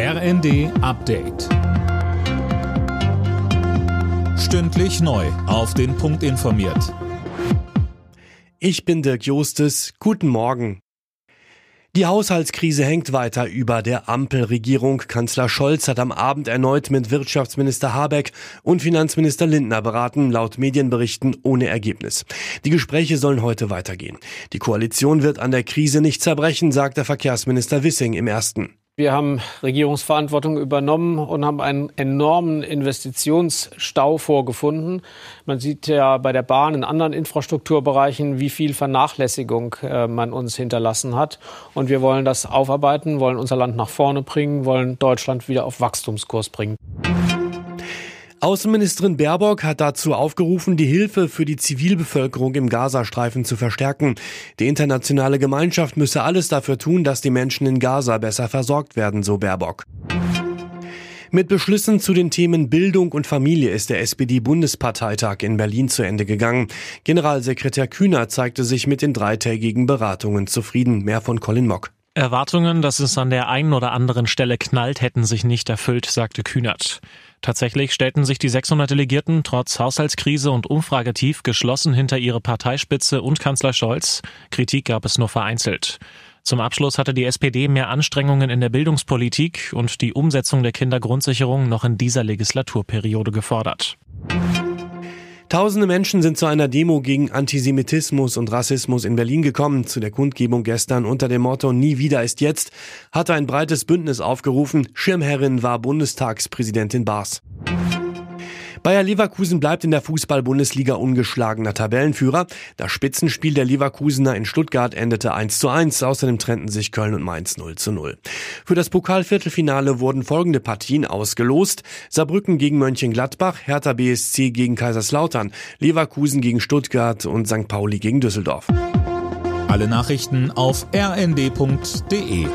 RND Update. Stündlich neu. Auf den Punkt informiert. Ich bin Dirk Jostes. Guten Morgen. Die Haushaltskrise hängt weiter über der Ampelregierung. Kanzler Scholz hat am Abend erneut mit Wirtschaftsminister Habeck und Finanzminister Lindner beraten, laut Medienberichten ohne Ergebnis. Die Gespräche sollen heute weitergehen. Die Koalition wird an der Krise nicht zerbrechen, sagt der Verkehrsminister Wissing im ersten. Wir haben Regierungsverantwortung übernommen und haben einen enormen Investitionsstau vorgefunden. Man sieht ja bei der Bahn in anderen Infrastrukturbereichen, wie viel Vernachlässigung äh, man uns hinterlassen hat. Und wir wollen das aufarbeiten, wollen unser Land nach vorne bringen, wollen Deutschland wieder auf Wachstumskurs bringen. Außenministerin Baerbock hat dazu aufgerufen, die Hilfe für die Zivilbevölkerung im Gazastreifen zu verstärken. Die internationale Gemeinschaft müsse alles dafür tun, dass die Menschen in Gaza besser versorgt werden, so Baerbock. Mit Beschlüssen zu den Themen Bildung und Familie ist der SPD-Bundesparteitag in Berlin zu Ende gegangen. Generalsekretär Kühner zeigte sich mit den dreitägigen Beratungen zufrieden. Mehr von Colin Mock. Erwartungen, dass es an der einen oder anderen Stelle knallt, hätten sich nicht erfüllt, sagte Kühnert. Tatsächlich stellten sich die 600 Delegierten trotz Haushaltskrise und Umfragetief geschlossen hinter ihre Parteispitze und Kanzler Scholz. Kritik gab es nur vereinzelt. Zum Abschluss hatte die SPD mehr Anstrengungen in der Bildungspolitik und die Umsetzung der Kindergrundsicherung noch in dieser Legislaturperiode gefordert. Tausende Menschen sind zu einer Demo gegen Antisemitismus und Rassismus in Berlin gekommen. Zu der Kundgebung gestern unter dem Motto Nie wieder ist jetzt hatte ein breites Bündnis aufgerufen. Schirmherrin war Bundestagspräsidentin Baas. Bayer Leverkusen bleibt in der Fußball-Bundesliga ungeschlagener Tabellenführer. Das Spitzenspiel der Leverkusener in Stuttgart endete 1 zu 1. Außerdem trennten sich Köln und Mainz 0 zu 0. Für das Pokalviertelfinale wurden folgende Partien ausgelost. Saarbrücken gegen Mönchengladbach, Hertha BSC gegen Kaiserslautern, Leverkusen gegen Stuttgart und St. Pauli gegen Düsseldorf. Alle Nachrichten auf rnd.de